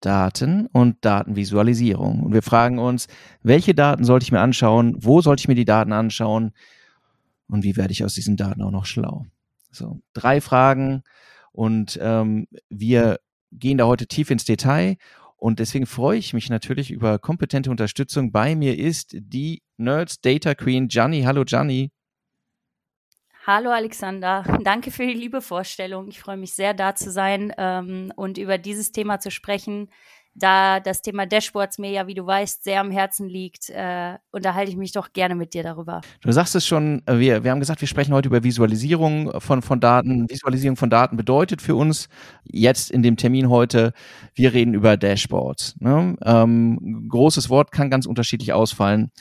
Daten und Datenvisualisierung. Und wir fragen uns, welche Daten sollte ich mir anschauen? Wo sollte ich mir die Daten anschauen? Und wie werde ich aus diesen Daten auch noch schlau? So, drei Fragen. Und ähm, wir gehen da heute tief ins Detail. Und deswegen freue ich mich natürlich über kompetente Unterstützung. Bei mir ist die Nerds Data Queen Gianni. Hallo Gianni. Hallo Alexander, danke für die liebe Vorstellung. Ich freue mich sehr, da zu sein ähm, und über dieses Thema zu sprechen. Da das Thema Dashboards mir ja, wie du weißt, sehr am Herzen liegt, äh, unterhalte ich mich doch gerne mit dir darüber. Du sagst es schon, äh, wir, wir haben gesagt, wir sprechen heute über Visualisierung von, von Daten. Visualisierung von Daten bedeutet für uns jetzt in dem Termin heute, wir reden über Dashboards. Ne? Ähm, großes Wort kann ganz unterschiedlich ausfallen.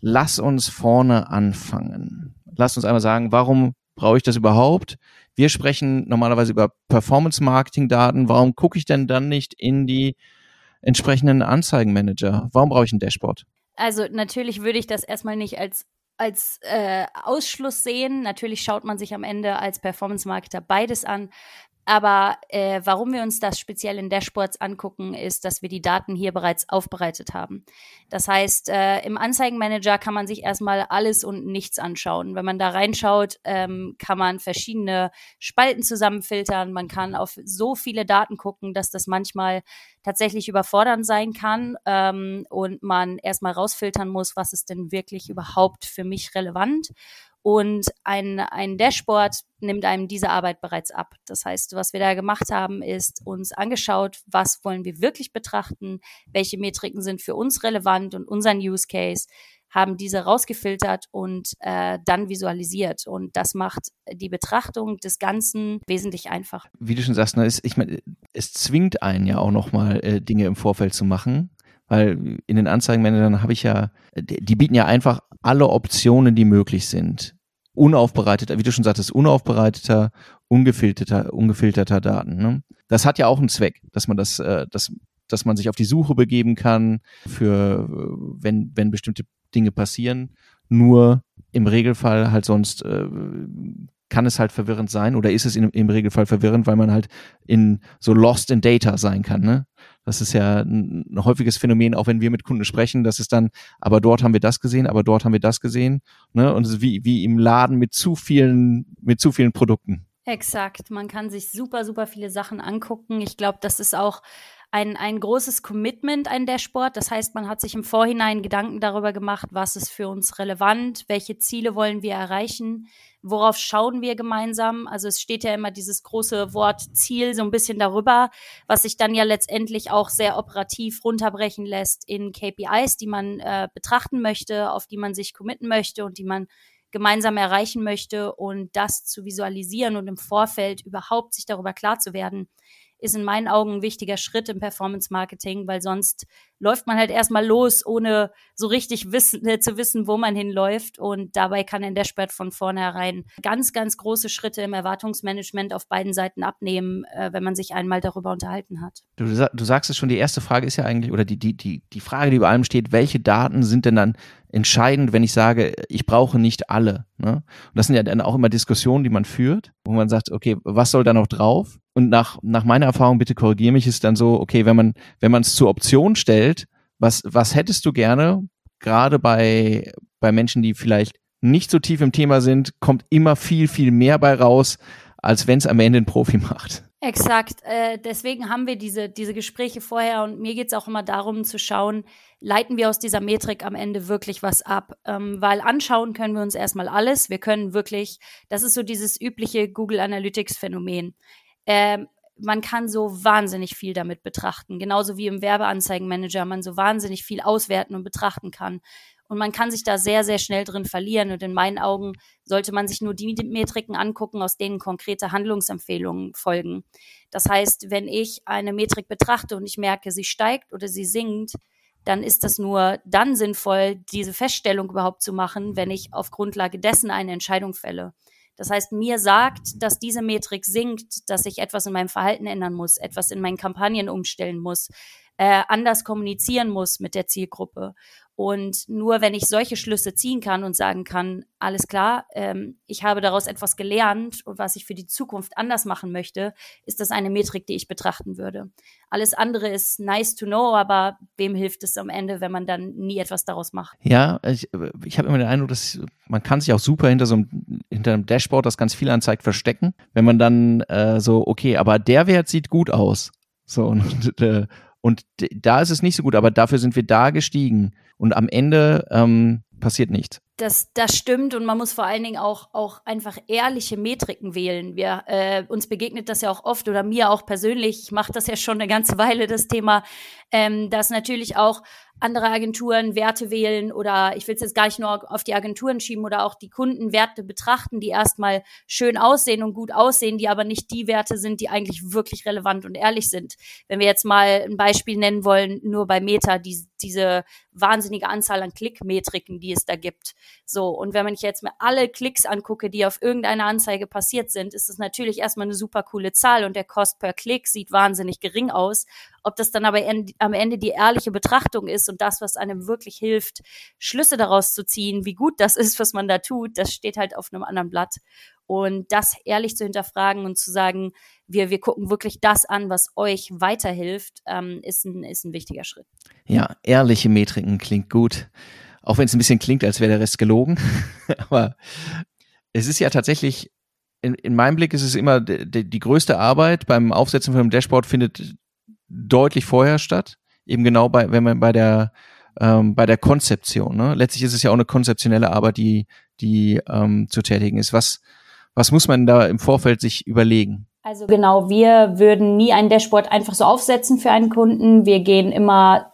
Lass uns vorne anfangen lasst uns einmal sagen, warum brauche ich das überhaupt? Wir sprechen normalerweise über Performance-Marketing-Daten. Warum gucke ich denn dann nicht in die entsprechenden Anzeigenmanager? Warum brauche ich ein Dashboard? Also natürlich würde ich das erstmal nicht als als äh, Ausschluss sehen. Natürlich schaut man sich am Ende als Performance-Marketer beides an. Aber äh, warum wir uns das speziell in Dashboards angucken, ist, dass wir die Daten hier bereits aufbereitet haben. Das heißt, äh, im Anzeigenmanager kann man sich erstmal alles und nichts anschauen. Wenn man da reinschaut, ähm, kann man verschiedene Spalten zusammenfiltern. Man kann auf so viele Daten gucken, dass das manchmal tatsächlich überfordernd sein kann ähm, und man erstmal rausfiltern muss, was ist denn wirklich überhaupt für mich relevant und ein, ein Dashboard nimmt einem diese Arbeit bereits ab. Das heißt, was wir da gemacht haben, ist uns angeschaut, was wollen wir wirklich betrachten, welche Metriken sind für uns relevant und unseren Use Case, haben diese rausgefiltert und äh, dann visualisiert. Und das macht die Betrachtung des Ganzen wesentlich einfacher. Wie du schon sagst, ne, ist, ich meine, es zwingt einen ja auch nochmal äh, Dinge im Vorfeld zu machen weil in den Anzeigenmanagern habe ich ja, die bieten ja einfach alle Optionen, die möglich sind. Unaufbereiteter, wie du schon sagtest, unaufbereiteter, ungefilterter, ungefilterter Daten. Ne? Das hat ja auch einen Zweck, dass man das, äh, dass, dass man sich auf die Suche begeben kann für, wenn, wenn bestimmte Dinge passieren. Nur im Regelfall halt sonst äh, kann es halt verwirrend sein oder ist es in, im Regelfall verwirrend, weil man halt in so lost in data sein kann. Ne? Das ist ja ein, häufiges Phänomen, auch wenn wir mit Kunden sprechen, das ist dann, aber dort haben wir das gesehen, aber dort haben wir das gesehen. Ne? Und es ist wie, wie im Laden mit zu vielen, mit zu vielen Produkten. Exakt. Man kann sich super, super viele Sachen angucken. Ich glaube, das ist auch ein, ein großes Commitment, ein Dashboard. Das heißt, man hat sich im Vorhinein Gedanken darüber gemacht, was ist für uns relevant, welche Ziele wollen wir erreichen, worauf schauen wir gemeinsam. Also es steht ja immer dieses große Wort Ziel so ein bisschen darüber, was sich dann ja letztendlich auch sehr operativ runterbrechen lässt in KPIs, die man äh, betrachten möchte, auf die man sich committen möchte und die man gemeinsam erreichen möchte und das zu visualisieren und im Vorfeld überhaupt sich darüber klar zu werden, ist in meinen Augen ein wichtiger Schritt im Performance Marketing, weil sonst läuft man halt erstmal los, ohne so richtig wissen, äh, zu wissen, wo man hinläuft. Und dabei kann ein Dashboard von vornherein ganz, ganz große Schritte im Erwartungsmanagement auf beiden Seiten abnehmen, äh, wenn man sich einmal darüber unterhalten hat. Du, du sagst es schon, die erste Frage ist ja eigentlich, oder die, die, die, die Frage, die über allem steht, welche Daten sind denn dann entscheidend, wenn ich sage, ich brauche nicht alle. Ne? Und das sind ja dann auch immer Diskussionen, die man führt, wo man sagt, okay, was soll da noch drauf? Und nach, nach meiner Erfahrung, bitte korrigiere mich, ist dann so, okay, wenn man, wenn man es zur Option stellt, was, was hättest du gerne, gerade bei, bei Menschen, die vielleicht nicht so tief im Thema sind, kommt immer viel, viel mehr bei raus, als wenn es am Ende ein Profi macht. Exakt. Äh, deswegen haben wir diese, diese Gespräche vorher und mir geht's auch immer darum zu schauen, leiten wir aus dieser Metrik am Ende wirklich was ab? Ähm, weil anschauen können wir uns erstmal alles. Wir können wirklich, das ist so dieses übliche Google Analytics Phänomen. Ähm, man kann so wahnsinnig viel damit betrachten, genauso wie im Werbeanzeigenmanager man so wahnsinnig viel auswerten und betrachten kann. Und man kann sich da sehr, sehr schnell drin verlieren. Und in meinen Augen sollte man sich nur die Metriken angucken, aus denen konkrete Handlungsempfehlungen folgen. Das heißt, wenn ich eine Metrik betrachte und ich merke, sie steigt oder sie sinkt, dann ist das nur dann sinnvoll, diese Feststellung überhaupt zu machen, wenn ich auf Grundlage dessen eine Entscheidung fälle. Das heißt, mir sagt, dass diese Metrik sinkt, dass ich etwas in meinem Verhalten ändern muss, etwas in meinen Kampagnen umstellen muss, äh, anders kommunizieren muss mit der Zielgruppe. Und nur wenn ich solche Schlüsse ziehen kann und sagen kann, alles klar, ähm, ich habe daraus etwas gelernt und was ich für die Zukunft anders machen möchte, ist das eine Metrik, die ich betrachten würde. Alles andere ist nice to know, aber wem hilft es am Ende, wenn man dann nie etwas daraus macht? Ja, ich, ich habe immer den Eindruck, dass man kann sich auch super hinter so einem, hinter einem Dashboard, das ganz viel anzeigt, verstecken. Wenn man dann äh, so, okay, aber der Wert sieht gut aus. So, und, äh, und da ist es nicht so gut, aber dafür sind wir da gestiegen. Und am Ende ähm, passiert nichts. Das, das stimmt und man muss vor allen Dingen auch, auch einfach ehrliche Metriken wählen. Wir, äh, uns begegnet das ja auch oft oder mir auch persönlich, ich mache das ja schon eine ganze Weile, das Thema, ähm, dass natürlich auch andere Agenturen Werte wählen oder ich will es jetzt gar nicht nur auf die Agenturen schieben oder auch die Kunden Werte betrachten, die erstmal schön aussehen und gut aussehen, die aber nicht die Werte sind, die eigentlich wirklich relevant und ehrlich sind. Wenn wir jetzt mal ein Beispiel nennen wollen, nur bei Meta, die, diese wahnsinnige Anzahl an Klickmetriken, die es da gibt. So, und wenn man jetzt mir alle Klicks angucke, die auf irgendeine Anzeige passiert sind, ist das natürlich erstmal eine super coole Zahl und der Cost per Klick sieht wahnsinnig gering aus. Ob das dann aber am Ende die ehrliche Betrachtung ist und das, was einem wirklich hilft, Schlüsse daraus zu ziehen, wie gut das ist, was man da tut, das steht halt auf einem anderen Blatt. Und das ehrlich zu hinterfragen und zu sagen, wir, wir gucken wirklich das an, was euch weiterhilft, ähm, ist, ein, ist ein wichtiger Schritt. Ja, ehrliche Metriken klingt gut. Auch wenn es ein bisschen klingt, als wäre der Rest gelogen. Aber es ist ja tatsächlich, in, in meinem Blick ist es immer die, die größte Arbeit beim Aufsetzen von einem Dashboard findet deutlich vorher statt. Eben genau bei, wenn man bei der ähm, bei der Konzeption. Ne? Letztlich ist es ja auch eine konzeptionelle Arbeit, die die ähm, zu tätigen ist. Was was muss man da im Vorfeld sich überlegen? Also genau, wir würden nie ein Dashboard einfach so aufsetzen für einen Kunden. Wir gehen immer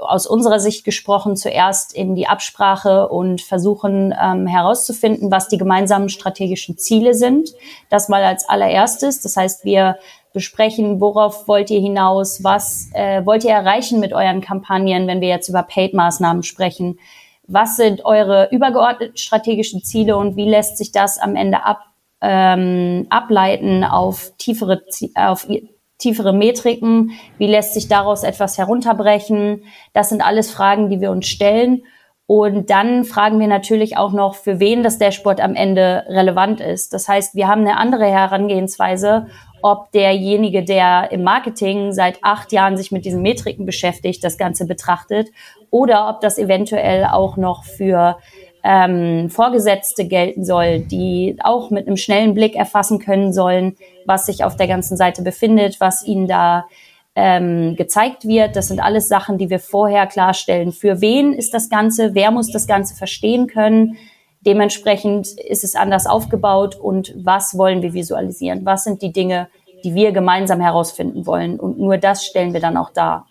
aus unserer Sicht gesprochen zuerst in die Absprache und versuchen ähm, herauszufinden, was die gemeinsamen strategischen Ziele sind. Das mal als allererstes. Das heißt, wir besprechen, worauf wollt ihr hinaus, was äh, wollt ihr erreichen mit euren Kampagnen, wenn wir jetzt über Paid-Maßnahmen sprechen. Was sind eure übergeordneten strategischen Ziele und wie lässt sich das am Ende ab, ähm, ableiten auf tiefere, auf tiefere Metriken? Wie lässt sich daraus etwas herunterbrechen? Das sind alles Fragen, die wir uns stellen. Und dann fragen wir natürlich auch noch, für wen das Dashboard am Ende relevant ist. Das heißt, wir haben eine andere Herangehensweise ob derjenige, der im Marketing seit acht Jahren sich mit diesen Metriken beschäftigt, das Ganze betrachtet, oder ob das eventuell auch noch für ähm, Vorgesetzte gelten soll, die auch mit einem schnellen Blick erfassen können sollen, was sich auf der ganzen Seite befindet, was ihnen da ähm, gezeigt wird. Das sind alles Sachen, die wir vorher klarstellen. Für wen ist das Ganze? Wer muss das Ganze verstehen können? Dementsprechend ist es anders aufgebaut und was wollen wir visualisieren? Was sind die Dinge, die wir gemeinsam herausfinden wollen? Und nur das stellen wir dann auch dar.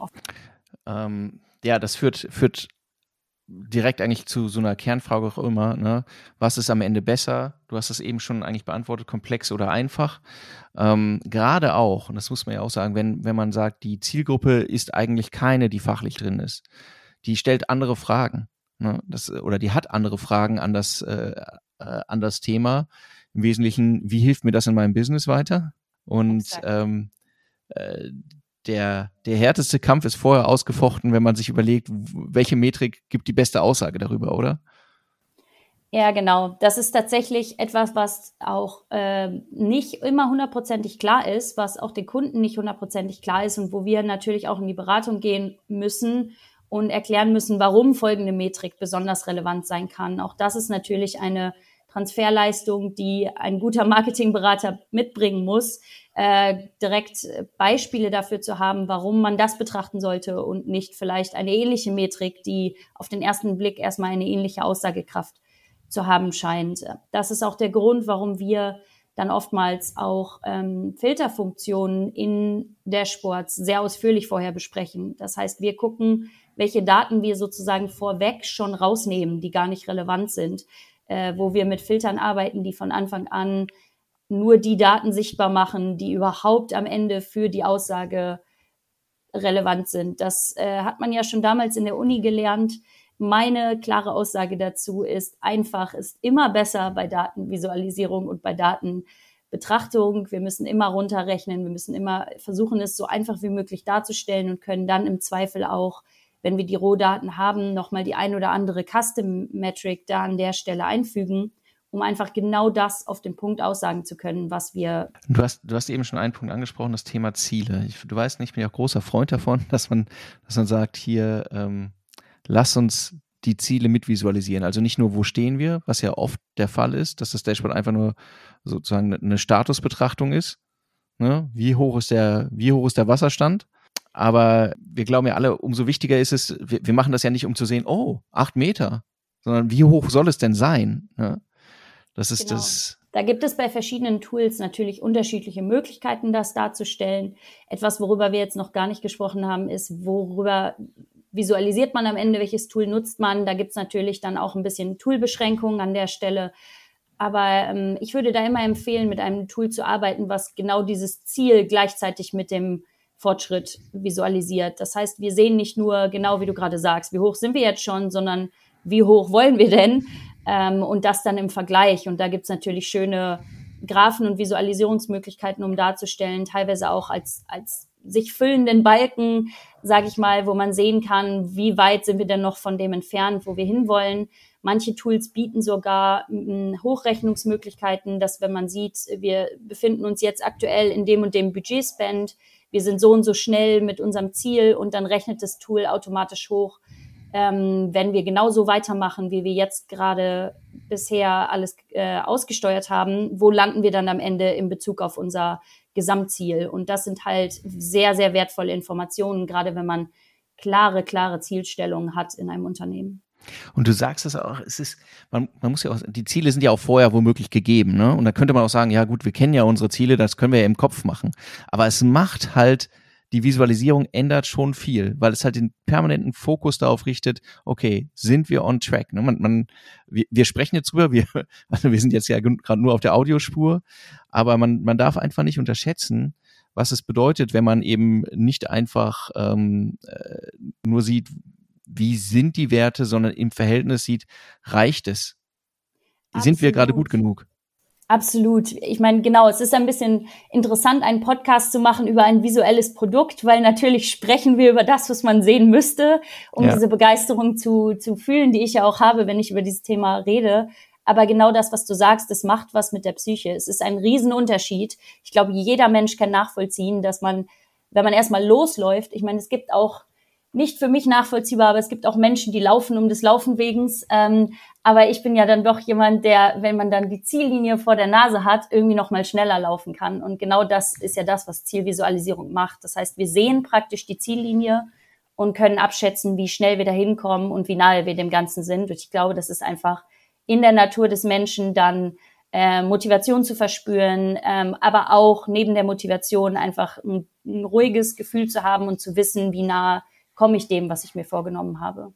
Ähm, ja, das führt, führt direkt eigentlich zu so einer Kernfrage auch immer, ne? Was ist am Ende besser? Du hast es eben schon eigentlich beantwortet, komplex oder einfach. Ähm, Gerade auch, und das muss man ja auch sagen, wenn, wenn man sagt, die Zielgruppe ist eigentlich keine, die fachlich drin ist. Die stellt andere Fragen. Ne? Das, oder die hat andere Fragen an das, äh, äh, an das Thema. Im Wesentlichen, wie hilft mir das in meinem Business weiter? Und ähm, äh, der, der härteste Kampf ist vorher ausgefochten, wenn man sich überlegt, welche Metrik gibt die beste Aussage darüber, oder? Ja, genau. Das ist tatsächlich etwas, was auch äh, nicht immer hundertprozentig klar ist, was auch den Kunden nicht hundertprozentig klar ist und wo wir natürlich auch in die Beratung gehen müssen und erklären müssen, warum folgende Metrik besonders relevant sein kann. Auch das ist natürlich eine Transferleistung, die ein guter Marketingberater mitbringen muss, äh, direkt Beispiele dafür zu haben, warum man das betrachten sollte und nicht vielleicht eine ähnliche Metrik, die auf den ersten Blick erstmal eine ähnliche Aussagekraft zu haben scheint. Das ist auch der Grund, warum wir dann oftmals auch ähm, Filterfunktionen in Dashboards sehr ausführlich vorher besprechen. Das heißt, wir gucken welche Daten wir sozusagen vorweg schon rausnehmen, die gar nicht relevant sind, äh, wo wir mit Filtern arbeiten, die von Anfang an nur die Daten sichtbar machen, die überhaupt am Ende für die Aussage relevant sind. Das äh, hat man ja schon damals in der Uni gelernt. Meine klare Aussage dazu ist, einfach ist immer besser bei Datenvisualisierung und bei Datenbetrachtung. Wir müssen immer runterrechnen, wir müssen immer versuchen, es so einfach wie möglich darzustellen und können dann im Zweifel auch, wenn wir die Rohdaten haben, nochmal die ein oder andere Custom Metric da an der Stelle einfügen um einfach genau das auf den Punkt aussagen zu können, was wir. Du hast, du hast eben schon einen Punkt angesprochen, das Thema Ziele. Ich, du weißt nicht, ich bin ja auch großer Freund davon, dass man, dass man sagt, hier, ähm, lass uns die Ziele mitvisualisieren. Also nicht nur, wo stehen wir, was ja oft der Fall ist, dass das Dashboard einfach nur sozusagen eine Statusbetrachtung ist. Ne? Wie hoch ist der, wie hoch ist der Wasserstand? Aber wir glauben ja alle, umso wichtiger ist es, wir, wir machen das ja nicht, um zu sehen, oh, acht Meter, sondern wie hoch soll es denn sein? Ne? Das ist genau. das. Da gibt es bei verschiedenen Tools natürlich unterschiedliche Möglichkeiten, das darzustellen. Etwas, worüber wir jetzt noch gar nicht gesprochen haben, ist, worüber visualisiert man am Ende, welches Tool nutzt man. Da gibt es natürlich dann auch ein bisschen Toolbeschränkungen an der Stelle. Aber ähm, ich würde da immer empfehlen, mit einem Tool zu arbeiten, was genau dieses Ziel gleichzeitig mit dem Fortschritt visualisiert. Das heißt, wir sehen nicht nur genau, wie du gerade sagst, wie hoch sind wir jetzt schon, sondern wie hoch wollen wir denn? Ähm, und das dann im Vergleich. Und da gibt's natürlich schöne Graphen und Visualisierungsmöglichkeiten, um darzustellen, teilweise auch als, als sich füllenden Balken, sage ich mal, wo man sehen kann, wie weit sind wir denn noch von dem entfernt, wo wir hinwollen. Manche Tools bieten sogar Hochrechnungsmöglichkeiten, dass wenn man sieht, wir befinden uns jetzt aktuell in dem und dem Budgetspend, wir sind so und so schnell mit unserem Ziel und dann rechnet das Tool automatisch hoch, ähm, wenn wir genauso weitermachen, wie wir jetzt gerade bisher alles äh, ausgesteuert haben, wo landen wir dann am Ende in Bezug auf unser Gesamtziel? Und das sind halt sehr, sehr wertvolle Informationen, gerade wenn man klare, klare Zielstellungen hat in einem Unternehmen. Und du sagst es auch, es ist, man, man muss ja auch, die Ziele sind ja auch vorher womöglich gegeben, ne? Und da könnte man auch sagen, ja gut, wir kennen ja unsere Ziele, das können wir ja im Kopf machen. Aber es macht halt die Visualisierung ändert schon viel, weil es halt den permanenten Fokus darauf richtet, okay, sind wir on track? Ne? Man, man, wir, wir sprechen jetzt drüber, wir, also wir sind jetzt ja gerade nur auf der Audiospur, aber man, man darf einfach nicht unterschätzen, was es bedeutet, wenn man eben nicht einfach ähm, äh, nur sieht, wie sind die Werte, sondern im Verhältnis sieht, reicht es? Absolut. Sind wir gerade gut genug? Absolut. Ich meine, genau, es ist ein bisschen interessant, einen Podcast zu machen über ein visuelles Produkt, weil natürlich sprechen wir über das, was man sehen müsste, um ja. diese Begeisterung zu, zu fühlen, die ich ja auch habe, wenn ich über dieses Thema rede. Aber genau das, was du sagst, das macht was mit der Psyche. Es ist ein Riesenunterschied. Ich glaube, jeder Mensch kann nachvollziehen, dass man, wenn man erstmal losläuft, ich meine, es gibt auch nicht für mich nachvollziehbar, aber es gibt auch Menschen, die laufen um des Laufen wegens. Ähm, aber ich bin ja dann doch jemand, der, wenn man dann die Ziellinie vor der Nase hat, irgendwie noch mal schneller laufen kann. Und genau das ist ja das, was Zielvisualisierung macht. Das heißt, wir sehen praktisch die Ziellinie und können abschätzen, wie schnell wir da hinkommen und wie nahe wir dem Ganzen sind. Und ich glaube, das ist einfach in der Natur des Menschen dann äh, Motivation zu verspüren, ähm, aber auch neben der Motivation einfach ein, ein ruhiges Gefühl zu haben und zu wissen, wie nah komme ich dem, was ich mir vorgenommen habe.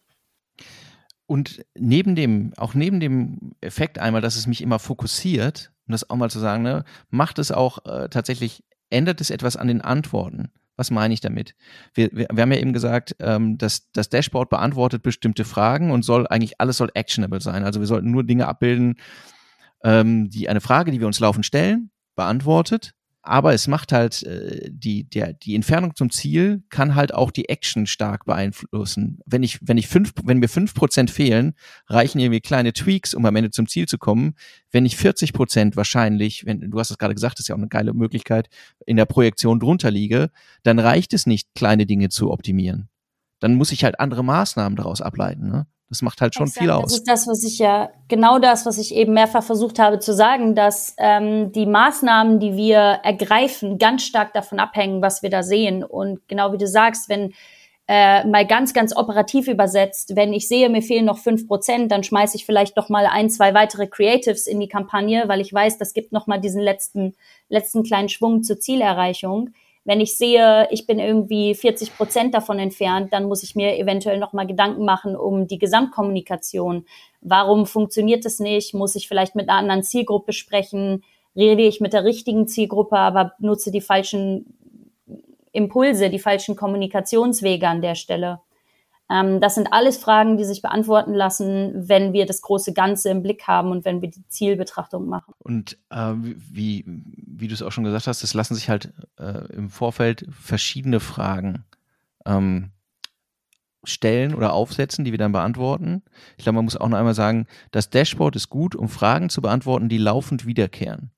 Und neben dem, auch neben dem Effekt einmal, dass es mich immer fokussiert, um das auch mal zu sagen, ne, macht es auch äh, tatsächlich, ändert es etwas an den Antworten. Was meine ich damit? Wir, wir, wir haben ja eben gesagt, ähm, dass das Dashboard beantwortet bestimmte Fragen und soll eigentlich alles soll actionable sein. Also wir sollten nur Dinge abbilden, ähm, die eine Frage, die wir uns laufend stellen, beantwortet aber es macht halt äh, die der die Entfernung zum Ziel kann halt auch die Action stark beeinflussen. Wenn ich wenn ich fünf wenn mir fünf Prozent fehlen, reichen irgendwie kleine Tweaks, um am Ende zum Ziel zu kommen. Wenn ich 40 Prozent wahrscheinlich, wenn du hast es gerade gesagt, ist ja auch eine geile Möglichkeit, in der Projektion drunter liege, dann reicht es nicht, kleine Dinge zu optimieren. Dann muss ich halt andere Maßnahmen daraus ableiten. Ne? Das macht halt schon Exakt. viel aus. Das ist das, was ich ja, genau das, was ich eben mehrfach versucht habe zu sagen, dass ähm, die Maßnahmen, die wir ergreifen, ganz stark davon abhängen, was wir da sehen. Und genau wie du sagst, wenn äh, mal ganz, ganz operativ übersetzt, wenn ich sehe, mir fehlen noch fünf Prozent, dann schmeiße ich vielleicht noch mal ein, zwei weitere Creatives in die Kampagne, weil ich weiß, das gibt noch mal diesen letzten, letzten kleinen Schwung zur Zielerreichung Wenn ich sehe, ich bin irgendwie 40 Prozent davon entfernt, dann muss ich mir eventuell nochmal Gedanken machen um die Gesamtkommunikation. Warum funktioniert es nicht? Muss ich vielleicht mit einer anderen Zielgruppe sprechen? Rede ich mit der richtigen Zielgruppe, aber nutze die falschen Impulse, die falschen Kommunikationswege an der Stelle? Ähm, das sind alles Fragen, die sich beantworten lassen, wenn wir das große Ganze im Blick haben und wenn wir die Zielbetrachtung machen. Und äh, wie, wie du es auch schon gesagt hast, es lassen sich halt äh, im Vorfeld verschiedene Fragen ähm, stellen oder aufsetzen, die wir dann beantworten. Ich glaube, man muss auch noch einmal sagen, das Dashboard ist gut, um Fragen zu beantworten, die laufend wiederkehren.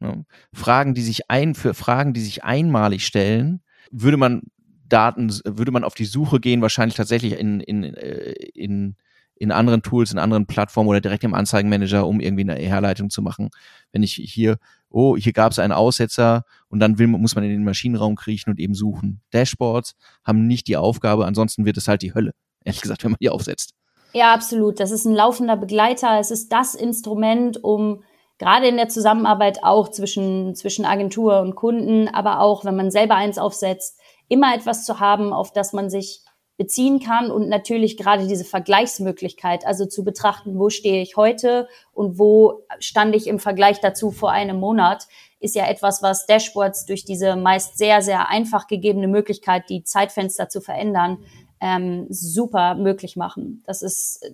Ne? Fragen, die sich ein, für Fragen, die sich einmalig stellen, würde man Daten, würde man auf die Suche gehen, wahrscheinlich tatsächlich in, in, äh, in, in anderen Tools, in anderen Plattformen oder direkt im Anzeigenmanager, um irgendwie eine Herleitung zu machen. Wenn ich hier, oh, hier gab es einen Aussetzer und dann will, muss man in den Maschinenraum kriechen und eben suchen. Dashboards haben nicht die Aufgabe, ansonsten wird es halt die Hölle, ehrlich gesagt, wenn man die aufsetzt. Ja, absolut. Das ist ein laufender Begleiter. Es ist das Instrument, um gerade in der Zusammenarbeit auch zwischen, zwischen Agentur und Kunden, aber auch, wenn man selber eins aufsetzt, immer etwas zu haben, auf das man sich beziehen kann und natürlich gerade diese Vergleichsmöglichkeit, also zu betrachten, wo stehe ich heute und wo stand ich im Vergleich dazu vor einem Monat, ist ja etwas, was Dashboards durch diese meist sehr, sehr einfach gegebene Möglichkeit, die Zeitfenster zu verändern, ähm, super möglich machen. Das ist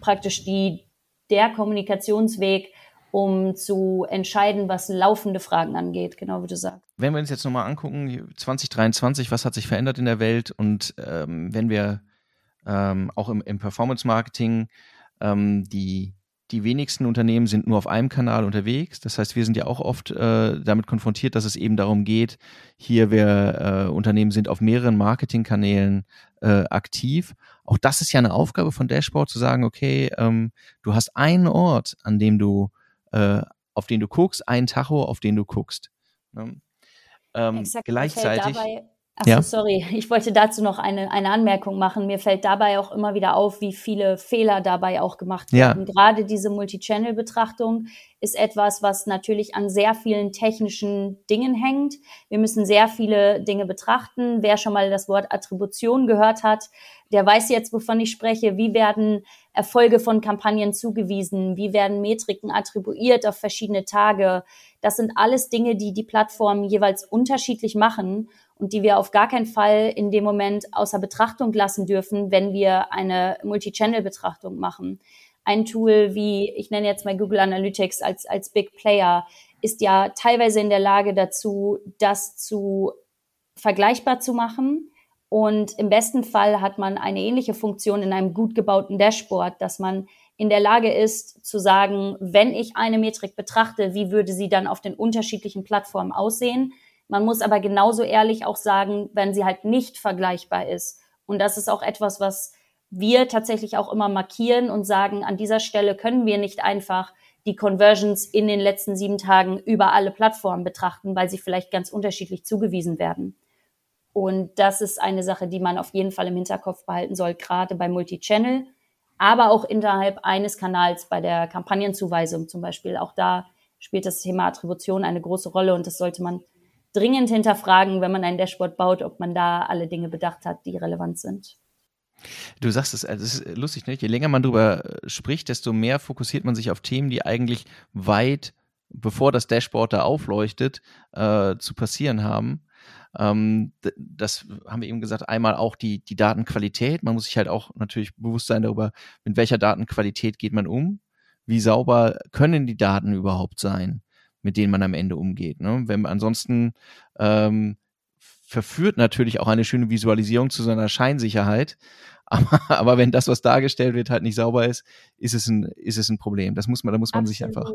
praktisch die, der Kommunikationsweg, um zu entscheiden, was laufende Fragen angeht, genau wie du sagst. Wenn wir uns jetzt nochmal angucken, 2023, was hat sich verändert in der Welt und ähm, wenn wir ähm, auch im, im Performance-Marketing ähm, die die wenigsten Unternehmen sind nur auf einem Kanal unterwegs. Das heißt, wir sind ja auch oft äh, damit konfrontiert, dass es eben darum geht, hier wir äh, Unternehmen sind auf mehreren Marketingkanälen äh, aktiv. Auch das ist ja eine Aufgabe von Dashboard zu sagen, okay, ähm, du hast einen Ort, an dem du äh, auf den du guckst, ein Tacho, auf den du guckst. Ne? Ähm, Exakt, gleichzeitig. Achso, ja? sorry, ich wollte dazu noch eine, eine Anmerkung machen. Mir fällt dabei auch immer wieder auf, wie viele Fehler dabei auch gemacht werden. Ja. Gerade diese Multi-Channel-Betrachtung ist etwas, was natürlich an sehr vielen technischen Dingen hängt. Wir müssen sehr viele Dinge betrachten. Wer schon mal das Wort Attribution gehört hat, der weiß jetzt, wovon ich spreche. Wie werden Erfolge von Kampagnen zugewiesen? Wie werden Metriken attribuiert auf verschiedene Tage? Das sind alles Dinge, die die Plattformen jeweils unterschiedlich machen und die wir auf gar keinen Fall in dem Moment außer Betrachtung lassen dürfen, wenn wir eine Multi-Channel-Betrachtung machen. Ein Tool wie, ich nenne jetzt mal Google Analytics als, als Big Player, ist ja teilweise in der Lage dazu, das zu vergleichbar zu machen. Und im besten Fall hat man eine ähnliche Funktion in einem gut gebauten Dashboard, dass man in der Lage ist zu sagen, wenn ich eine Metrik betrachte, wie würde sie dann auf den unterschiedlichen Plattformen aussehen? Man muss aber genauso ehrlich auch sagen, wenn sie halt nicht vergleichbar ist. Und das ist auch etwas, was wir tatsächlich auch immer markieren und sagen, an dieser Stelle können wir nicht einfach die Conversions in den letzten sieben Tagen über alle Plattformen betrachten, weil sie vielleicht ganz unterschiedlich zugewiesen werden. Und das ist eine Sache, die man auf jeden Fall im Hinterkopf behalten soll, gerade bei Multichannel, aber auch innerhalb eines Kanals bei der Kampagnenzuweisung zum Beispiel. Auch da spielt das Thema Attribution eine große Rolle und das sollte man dringend hinterfragen, wenn man ein Dashboard baut, ob man da alle Dinge bedacht hat, die relevant sind. Du sagst es, also es ist lustig, ne? je länger man darüber äh, spricht, desto mehr fokussiert man sich auf Themen, die eigentlich weit bevor das Dashboard da aufleuchtet, äh, zu passieren haben. Ähm, das haben wir eben gesagt, einmal auch die, die Datenqualität. Man muss sich halt auch natürlich bewusst sein darüber, mit welcher Datenqualität geht man um. Wie sauber können die Daten überhaupt sein? Mit denen man am Ende umgeht. Ne? Wenn ansonsten ähm, verführt natürlich auch eine schöne Visualisierung zu seiner Scheinsicherheit. Aber, aber wenn das, was dargestellt wird, halt nicht sauber ist, ist es ein, ist es ein Problem. Das muss man, da muss man Absolut. sich einfach.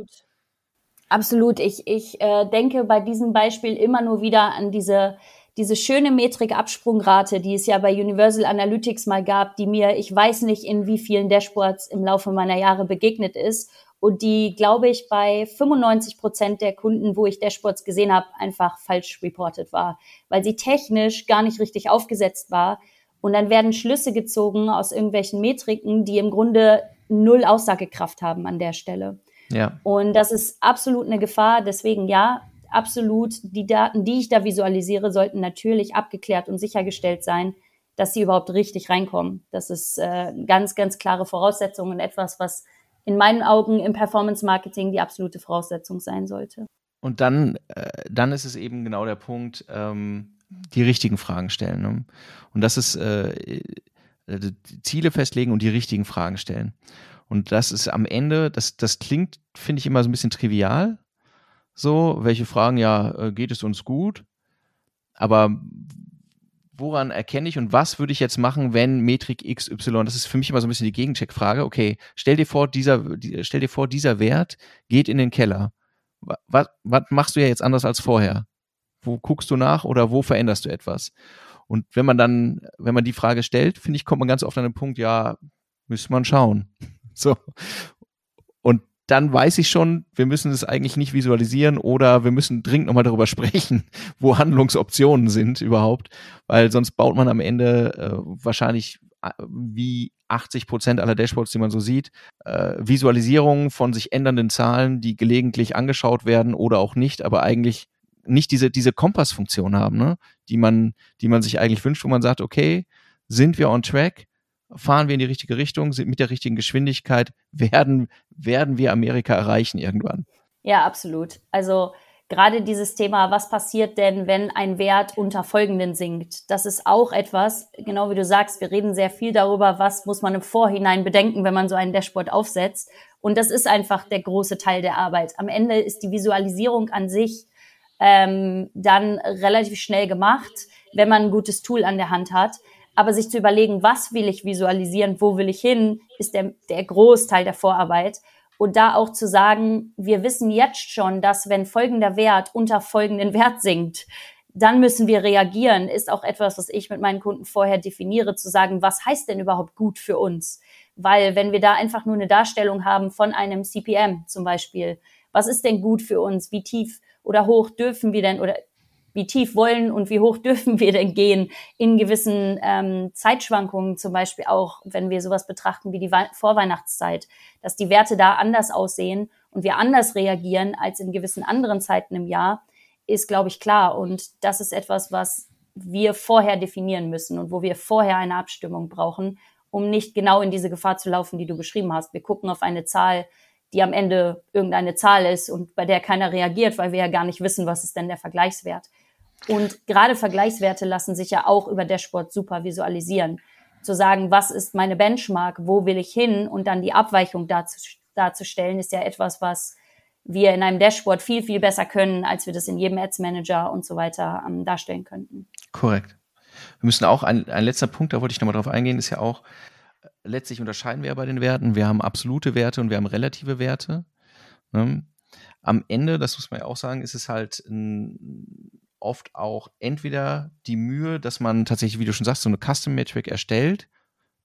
Absolut. Ich, ich äh, denke bei diesem Beispiel immer nur wieder an diese, diese schöne Metrik Absprungrate, die es ja bei Universal Analytics mal gab, die mir, ich weiß nicht, in wie vielen Dashboards im Laufe meiner Jahre begegnet ist und die, glaube ich, bei 95 Prozent der Kunden, wo ich Dashboards gesehen habe, einfach falsch reported war, weil sie technisch gar nicht richtig aufgesetzt war. Und dann werden Schlüsse gezogen aus irgendwelchen Metriken, die im Grunde null Aussagekraft haben an der Stelle. Ja. Und das ist absolut eine Gefahr. Deswegen ja, absolut, die Daten, die ich da visualisiere, sollten natürlich abgeklärt und sichergestellt sein, dass sie überhaupt richtig reinkommen. Das ist äh, ganz, ganz klare Voraussetzung und etwas, was in meinen Augen im Performance Marketing die absolute Voraussetzung sein sollte. Und dann, äh, dann ist es eben genau der Punkt, ähm, die richtigen Fragen stellen. Ne? Und das ist äh, Ziele festlegen und die richtigen Fragen stellen. Und das ist am Ende, das, das klingt, finde ich, immer so ein bisschen trivial. So, welche Fragen, ja, äh, geht es uns gut? Aber woran erkenne ich und was würde ich jetzt machen, wenn Metrik XY, das ist für mich immer so ein bisschen die Gegencheckfrage, okay, stell dir vor, dieser, stell dir vor, dieser Wert geht in den Keller. Was, was machst du ja jetzt anders als vorher? Wo guckst du nach oder wo veränderst du etwas? Und wenn man dann, wenn man die Frage stellt, finde ich, kommt man ganz oft an den Punkt, ja, müsste man schauen. So. Dann weiß ich schon, wir müssen es eigentlich nicht visualisieren oder wir müssen dringend nochmal darüber sprechen, wo Handlungsoptionen sind überhaupt, weil sonst baut man am Ende äh, wahrscheinlich äh, wie 80 Prozent aller Dashboards, die man so sieht, äh, Visualisierungen von sich ändernden Zahlen, die gelegentlich angeschaut werden oder auch nicht, aber eigentlich nicht diese, diese Kompassfunktion haben, ne? die man, die man sich eigentlich wünscht, wo man sagt, okay, sind wir on track? Fahren wir in die richtige Richtung, sind mit der richtigen Geschwindigkeit, werden, werden wir Amerika erreichen irgendwann. Ja, absolut. Also gerade dieses Thema, was passiert denn, wenn ein Wert unter folgenden sinkt? Das ist auch etwas, genau wie du sagst, wir reden sehr viel darüber, was muss man im Vorhinein bedenken, wenn man so einen Dashboard aufsetzt. Und das ist einfach der große Teil der Arbeit. Am Ende ist die Visualisierung an sich ähm, dann relativ schnell gemacht, wenn man ein gutes Tool an der Hand hat. Aber sich zu überlegen, was will ich visualisieren, wo will ich hin, ist der, der Großteil der Vorarbeit. Und da auch zu sagen, wir wissen jetzt schon, dass wenn folgender Wert unter folgenden Wert sinkt, dann müssen wir reagieren, ist auch etwas, was ich mit meinen Kunden vorher definiere, zu sagen, was heißt denn überhaupt gut für uns? Weil wenn wir da einfach nur eine Darstellung haben von einem CPM zum Beispiel, was ist denn gut für uns? Wie tief oder hoch dürfen wir denn oder wie tief wollen und wie hoch dürfen wir denn gehen in gewissen ähm, Zeitschwankungen, zum Beispiel auch, wenn wir sowas betrachten wie die Vorweihnachtszeit, dass die Werte da anders aussehen und wir anders reagieren als in gewissen anderen Zeiten im Jahr, ist, glaube ich, klar. Und das ist etwas, was wir vorher definieren müssen und wo wir vorher eine Abstimmung brauchen, um nicht genau in diese Gefahr zu laufen, die du beschrieben hast. Wir gucken auf eine Zahl, die am Ende irgendeine Zahl ist und bei der keiner reagiert, weil wir ja gar nicht wissen, was ist denn der Vergleichswert. Und gerade Vergleichswerte lassen sich ja auch über Dashboard super visualisieren. Zu sagen, was ist meine Benchmark, wo will ich hin und dann die Abweichung darzustellen, ist ja etwas, was wir in einem Dashboard viel, viel besser können, als wir das in jedem Ads Manager und so weiter ähm, darstellen könnten. Korrekt. Wir müssen auch, ein, ein letzter Punkt, da wollte ich nochmal drauf eingehen, ist ja auch, letztlich unterscheiden wir bei den Werten. Wir haben absolute Werte und wir haben relative Werte. Ne? Am Ende, das muss man ja auch sagen, ist es halt ein, oft auch entweder die Mühe, dass man tatsächlich, wie du schon sagst, so eine Custom Metric erstellt.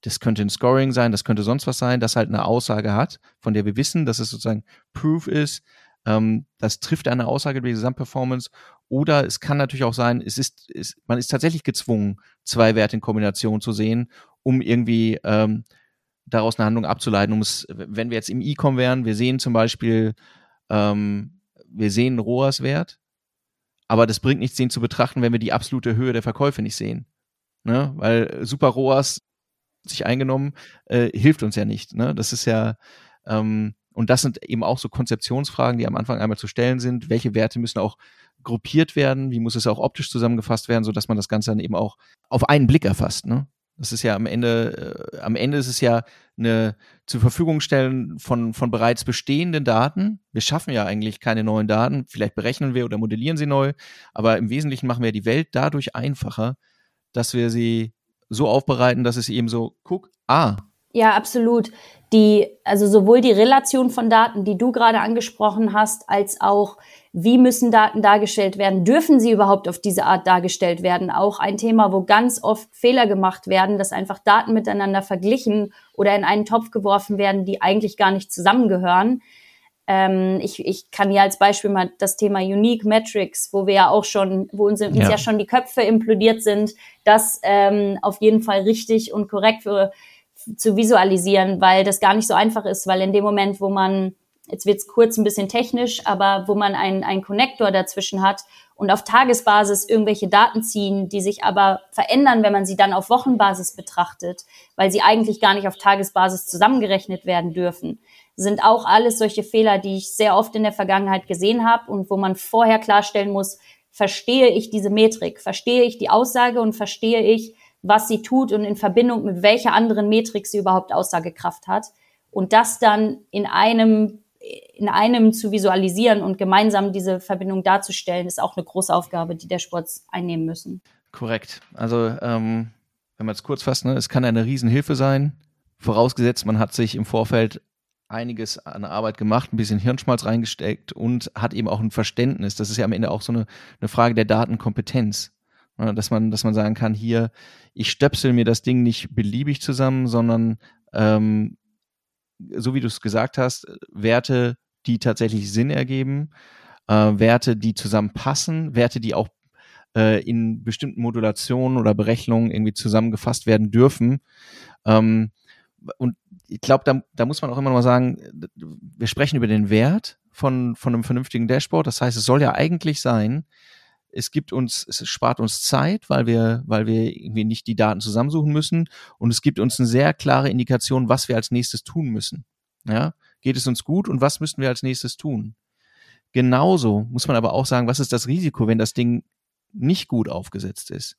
Das könnte ein Scoring sein, das könnte sonst was sein, das halt eine Aussage hat, von der wir wissen, dass es sozusagen Proof ist. Ähm, das trifft eine Aussage über die Gesamtperformance. Oder es kann natürlich auch sein, es ist, ist, man ist tatsächlich gezwungen, zwei Werte in Kombination zu sehen, um irgendwie ähm, daraus eine Handlung abzuleiten. Um es, wenn wir jetzt im E-Com wären, wir sehen zum Beispiel, ähm, wir sehen ROAS-Wert, aber das bringt nichts, den zu betrachten, wenn wir die absolute Höhe der Verkäufe nicht sehen. Ne? Weil Super ROAS sich eingenommen, äh, hilft uns ja nicht. Ne? Das ist ja, ähm, und das sind eben auch so Konzeptionsfragen, die am Anfang einmal zu stellen sind. Welche Werte müssen auch gruppiert werden? Wie muss es auch optisch zusammengefasst werden, sodass man das Ganze dann eben auch auf einen Blick erfasst? Ne? Das ist ja am Ende, äh, am Ende ist es ja eine zur Verfügung stellen von, von bereits bestehenden Daten. Wir schaffen ja eigentlich keine neuen Daten. Vielleicht berechnen wir oder modellieren sie neu. Aber im Wesentlichen machen wir die Welt dadurch einfacher, dass wir sie so aufbereiten, dass es eben so, guck, ah. Ja, absolut. Die, also sowohl die Relation von Daten, die du gerade angesprochen hast, als auch wie müssen Daten dargestellt werden? Dürfen sie überhaupt auf diese Art dargestellt werden? Auch ein Thema, wo ganz oft Fehler gemacht werden, dass einfach Daten miteinander verglichen oder in einen Topf geworfen werden, die eigentlich gar nicht zusammengehören. Ähm, ich, ich kann hier als Beispiel mal das Thema Unique Metrics, wo wir ja auch schon, wo uns, uns ja. ja schon die Köpfe implodiert sind, das ähm, auf jeden Fall richtig und korrekt für, zu visualisieren, weil das gar nicht so einfach ist, weil in dem Moment, wo man jetzt wird es kurz ein bisschen technisch, aber wo man einen, einen Connector dazwischen hat und auf Tagesbasis irgendwelche Daten ziehen, die sich aber verändern, wenn man sie dann auf Wochenbasis betrachtet, weil sie eigentlich gar nicht auf Tagesbasis zusammengerechnet werden dürfen, sind auch alles solche Fehler, die ich sehr oft in der Vergangenheit gesehen habe und wo man vorher klarstellen muss, verstehe ich diese Metrik, verstehe ich die Aussage und verstehe ich, was sie tut und in Verbindung mit welcher anderen Metrik sie überhaupt Aussagekraft hat. Und das dann in einem, in einem zu visualisieren und gemeinsam diese Verbindung darzustellen, ist auch eine große Aufgabe, die der Sports einnehmen müssen. Korrekt. Also, ähm, wenn man es kurz fasst, ne, es kann eine Riesenhilfe sein, vorausgesetzt, man hat sich im Vorfeld einiges an Arbeit gemacht, ein bisschen Hirnschmalz reingesteckt und hat eben auch ein Verständnis. Das ist ja am Ende auch so eine, eine Frage der Datenkompetenz. Dass man, dass man sagen kann, hier, ich stöpsel mir das Ding nicht beliebig zusammen, sondern ähm, so wie du es gesagt hast, Werte, die tatsächlich Sinn ergeben, äh, Werte, die zusammenpassen, Werte, die auch äh, in bestimmten Modulationen oder Berechnungen irgendwie zusammengefasst werden dürfen. Ähm, und ich glaube, da, da muss man auch immer noch mal sagen, wir sprechen über den Wert von, von einem vernünftigen Dashboard. Das heißt, es soll ja eigentlich sein, es gibt uns, es spart uns Zeit, weil wir, weil wir irgendwie nicht die Daten zusammensuchen müssen und es gibt uns eine sehr klare Indikation, was wir als nächstes tun müssen. Ja, geht es uns gut und was müssen wir als nächstes tun? Genauso muss man aber auch sagen, was ist das Risiko, wenn das Ding nicht gut aufgesetzt ist?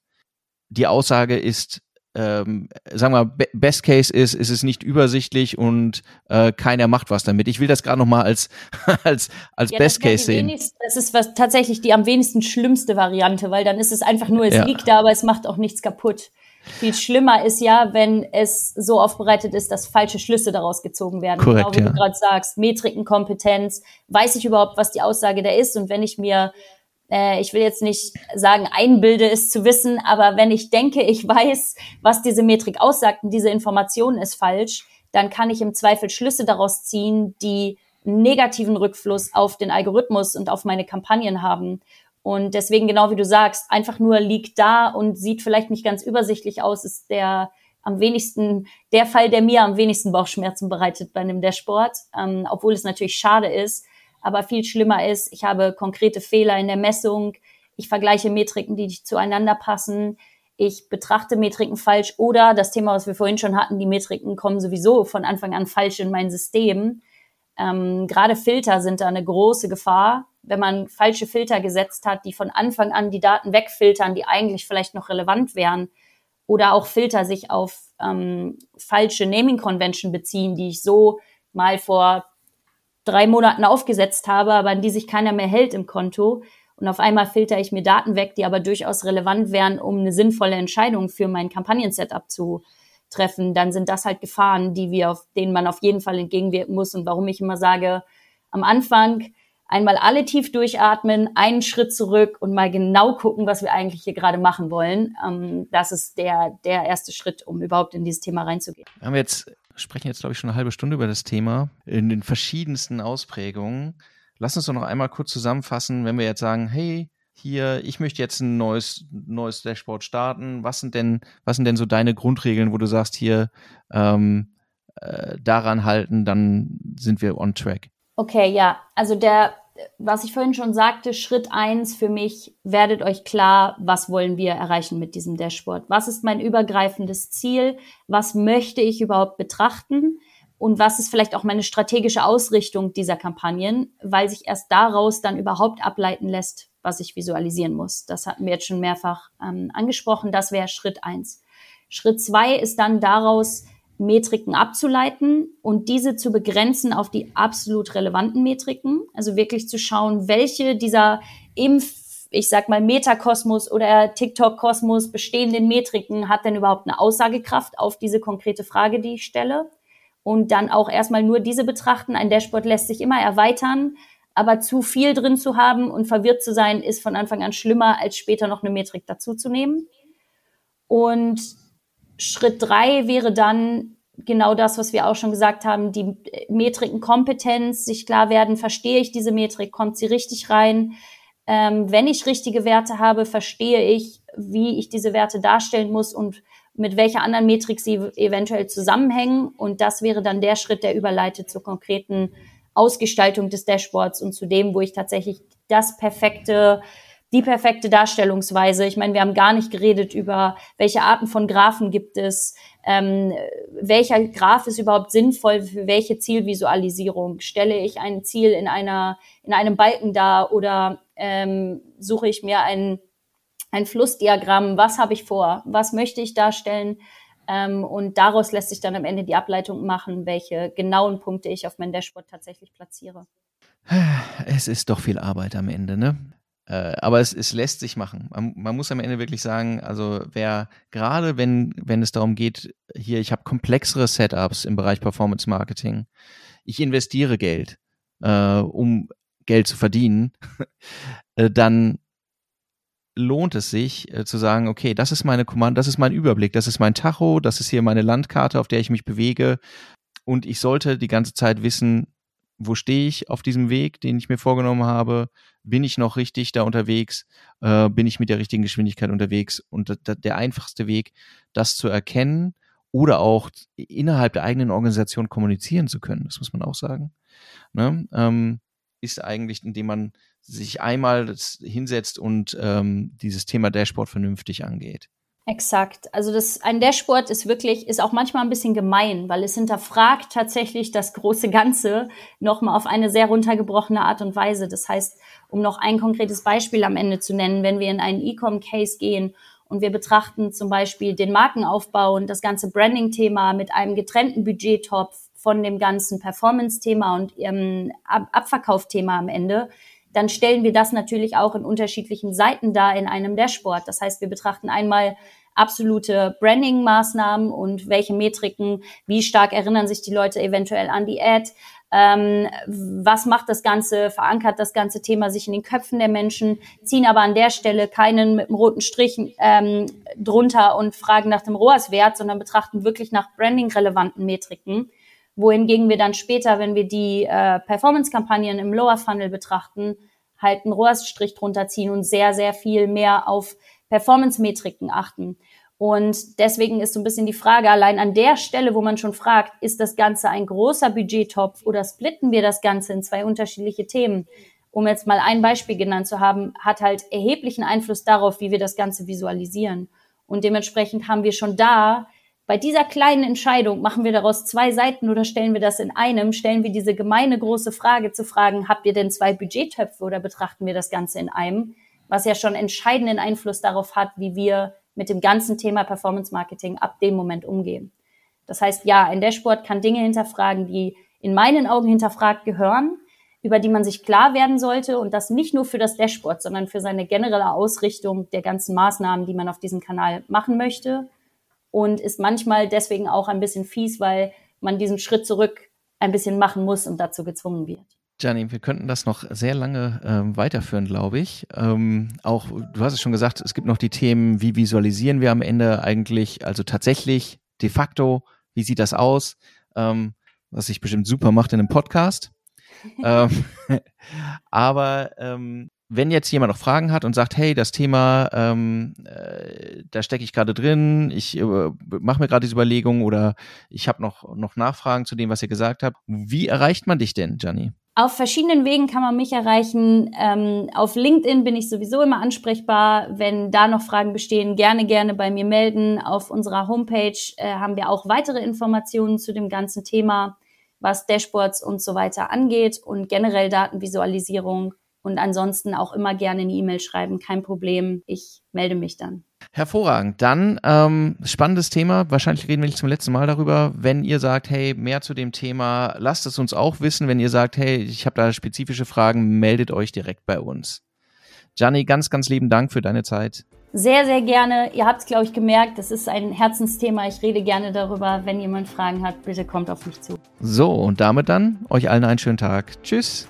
Die Aussage ist, ähm, sagen wir, Best Case ist, ist es nicht übersichtlich und äh, keiner macht was damit. Ich will das gerade noch mal als als als ja, Best Case sehen. Das ist was tatsächlich die am wenigsten schlimmste Variante, weil dann ist es einfach nur, es ja. liegt da, aber es macht auch nichts kaputt. Viel schlimmer ist ja, wenn es so aufbereitet ist, dass falsche Schlüsse daraus gezogen werden. Korrekt, genau wie ja. du gerade sagst, Metrikenkompetenz, weiß ich überhaupt, was die Aussage da ist und wenn ich mir äh, ich will jetzt nicht sagen, einbilde es zu wissen, aber wenn ich denke, ich weiß, was diese Metrik aussagt und diese Information ist falsch, dann kann ich im Zweifel Schlüsse daraus ziehen, die negativen Rückfluss auf den Algorithmus und auf meine Kampagnen haben. Und deswegen, genau wie du sagst, einfach nur liegt da und sieht vielleicht nicht ganz übersichtlich aus, ist der am wenigsten, der Fall, der mir am wenigsten Bauchschmerzen bereitet bei einem Dashboard, ähm, obwohl es natürlich schade ist, aber viel schlimmer ist, ich habe konkrete Fehler in der Messung, ich vergleiche Metriken, die nicht zueinander passen, ich betrachte Metriken falsch oder das Thema, was wir vorhin schon hatten, die Metriken kommen sowieso von Anfang an falsch in mein System. Ähm, Gerade Filter sind da eine große Gefahr. Wenn man falsche Filter gesetzt hat, die von Anfang an die Daten wegfiltern, die eigentlich vielleicht noch relevant wären, oder auch Filter sich auf ähm, falsche Naming Convention beziehen, die ich so mal vor drei Monaten aufgesetzt habe, aber an die sich keiner mehr hält im Konto. Und auf einmal filter ich mir Daten weg, die aber durchaus relevant wären, um eine sinnvolle Entscheidung für mein Kampagnen-Setup zu treffen. Dann sind das halt Gefahren, die wir auf, denen man auf jeden Fall entgegenwirken muss. Und warum ich immer sage, am Anfang einmal alle tief durchatmen, einen Schritt zurück und mal genau gucken, was wir eigentlich hier gerade machen wollen. Ähm, das ist der, der erste Schritt, um überhaupt in dieses Thema reinzugehen. Wir haben jetzt sprechen jetzt, glaube ich, schon eine halbe Stunde über das Thema in den verschiedensten Ausprägungen. Lass uns doch noch einmal kurz zusammenfassen, wenn wir jetzt sagen, hey, hier, ich möchte jetzt ein neues, neues Dashboard starten. Was sind denn, was sind denn so deine Grundregeln, wo du sagst, hier, ähm, äh, daran halten, dann sind wir on track? Okay, ja. Also der was ich vorhin schon sagte, Schritt eins für mich, werdet euch klar, was wollen wir erreichen mit diesem Dashboard? Was ist mein übergreifendes Ziel? Was möchte ich überhaupt betrachten? Und was ist vielleicht auch meine strategische Ausrichtung dieser Kampagnen, weil sich erst daraus dann überhaupt ableiten lässt, was ich visualisieren muss. Das hatten wir jetzt schon mehrfach ähm, angesprochen. Das wäre Schritt eins. Schritt zwei ist dann daraus Metriken abzuleiten und diese zu begrenzen auf die absolut relevanten Metriken. Also wirklich zu schauen, welche dieser im, ich sag mal, Metakosmos oder TikTok-Kosmos bestehenden Metriken hat denn überhaupt eine Aussagekraft auf diese konkrete Frage, die ich stelle. Und dann auch erstmal nur diese betrachten. Ein Dashboard lässt sich immer erweitern, aber zu viel drin zu haben und verwirrt zu sein, ist von Anfang an schlimmer, als später noch eine Metrik dazuzunehmen. Und Schritt drei wäre dann genau das, was wir auch schon gesagt haben, die Metrikenkompetenz, sich klar werden, verstehe ich diese Metrik, kommt sie richtig rein? Ähm, wenn ich richtige Werte habe, verstehe ich, wie ich diese Werte darstellen muss und mit welcher anderen Metrik sie eventuell zusammenhängen. Und das wäre dann der Schritt, der überleitet zur konkreten Ausgestaltung des Dashboards und zu dem, wo ich tatsächlich das perfekte die perfekte Darstellungsweise. Ich meine, wir haben gar nicht geredet über, welche Arten von Graphen gibt es, ähm, welcher Graph ist überhaupt sinnvoll für welche Zielvisualisierung. Stelle ich ein Ziel in einer in einem Balken dar oder ähm, suche ich mir ein ein Flussdiagramm? Was habe ich vor? Was möchte ich darstellen? Ähm, und daraus lässt sich dann am Ende die Ableitung machen, welche genauen Punkte ich auf mein Dashboard tatsächlich platziere. Es ist doch viel Arbeit am Ende, ne? Äh, aber es, es lässt sich machen. Man, man, muss am Ende wirklich sagen, also wer gerade wenn, wenn es darum geht, hier, ich habe komplexere Setups im Bereich Performance Marketing, ich investiere Geld, äh, um Geld zu verdienen, äh, dann lohnt es sich äh, zu sagen, okay, das ist meine Kommand, das ist mein Überblick, das ist mein Tacho, das ist hier meine Landkarte, auf der ich mich bewege und ich sollte die ganze Zeit wissen, wo stehe ich auf diesem Weg, den ich mir vorgenommen habe? Bin ich noch richtig da unterwegs? Äh, bin ich mit der richtigen Geschwindigkeit unterwegs? Und der einfachste Weg, das zu erkennen oder auch innerhalb der eigenen Organisation kommunizieren zu können, das muss man auch sagen, ne? ähm, ist eigentlich, indem man sich einmal hinsetzt und ähm, dieses Thema Dashboard vernünftig angeht. Exakt. Also das, ein Dashboard ist wirklich, ist auch manchmal ein bisschen gemein, weil es hinterfragt tatsächlich das große Ganze nochmal auf eine sehr runtergebrochene Art und Weise. Das heißt, um noch ein konkretes Beispiel am Ende zu nennen, wenn wir in einen E-Com-Case gehen und wir betrachten zum Beispiel den Markenaufbau und das ganze Branding-Thema mit einem getrennten Budgettopf von dem ganzen Performance-Thema und ihrem Ab Abverkauf-Thema am Ende, dann stellen wir das natürlich auch in unterschiedlichen Seiten dar in einem Dashboard. Das heißt, wir betrachten einmal absolute Branding-Maßnahmen und welche Metriken, wie stark erinnern sich die Leute eventuell an die Ad, ähm, was macht das Ganze, verankert das ganze Thema sich in den Köpfen der Menschen, ziehen aber an der Stelle keinen mit einem roten Strich ähm, drunter und fragen nach dem ROAS-Wert, sondern betrachten wirklich nach Branding-relevanten Metriken wohingegen wir dann später, wenn wir die äh, Performance-Kampagnen im Lower Funnel betrachten, halt einen ROAS-Strich drunter ziehen und sehr, sehr viel mehr auf Performance-Metriken achten. Und deswegen ist so ein bisschen die Frage, allein an der Stelle, wo man schon fragt, ist das Ganze ein großer Budgettopf oder splitten wir das Ganze in zwei unterschiedliche Themen? Um jetzt mal ein Beispiel genannt zu haben, hat halt erheblichen Einfluss darauf, wie wir das Ganze visualisieren. Und dementsprechend haben wir schon da bei dieser kleinen Entscheidung machen wir daraus zwei Seiten oder stellen wir das in einem, stellen wir diese gemeine große Frage zu fragen, habt ihr denn zwei Budgettöpfe oder betrachten wir das Ganze in einem, was ja schon entscheidenden Einfluss darauf hat, wie wir mit dem ganzen Thema Performance Marketing ab dem Moment umgehen. Das heißt, ja, ein Dashboard kann Dinge hinterfragen, die in meinen Augen hinterfragt gehören, über die man sich klar werden sollte und das nicht nur für das Dashboard, sondern für seine generelle Ausrichtung der ganzen Maßnahmen, die man auf diesem Kanal machen möchte und ist manchmal deswegen auch ein bisschen fies, weil man diesen Schritt zurück ein bisschen machen muss und dazu gezwungen wird. Gianni, wir könnten das noch sehr lange ähm, weiterführen, glaube ich. Ähm, auch, du hast es schon gesagt, es gibt noch die Themen, wie visualisieren wir am Ende eigentlich, also tatsächlich, de facto, wie sieht das aus? Ähm, was sich bestimmt super macht in einem Podcast. ähm, aber ähm, wenn jetzt jemand noch Fragen hat und sagt, hey, das Thema, ähm, äh, da stecke ich gerade drin, ich äh, mache mir gerade diese Überlegung oder ich habe noch, noch Nachfragen zu dem, was ihr gesagt habt, wie erreicht man dich denn, Gianni? Auf verschiedenen Wegen kann man mich erreichen. Ähm, auf LinkedIn bin ich sowieso immer ansprechbar. Wenn da noch Fragen bestehen, gerne, gerne bei mir melden. Auf unserer Homepage äh, haben wir auch weitere Informationen zu dem ganzen Thema, was Dashboards und so weiter angeht und generell Datenvisualisierung. Und ansonsten auch immer gerne eine E-Mail schreiben, kein Problem. Ich melde mich dann. Hervorragend. Dann ähm, spannendes Thema. Wahrscheinlich reden wir nicht zum letzten Mal darüber. Wenn ihr sagt, hey, mehr zu dem Thema, lasst es uns auch wissen. Wenn ihr sagt, hey, ich habe da spezifische Fragen, meldet euch direkt bei uns. Gianni, ganz, ganz lieben Dank für deine Zeit. Sehr, sehr gerne. Ihr habt es, glaube ich, gemerkt, das ist ein Herzensthema. Ich rede gerne darüber. Wenn jemand Fragen hat, bitte kommt auf mich zu. So, und damit dann euch allen einen schönen Tag. Tschüss.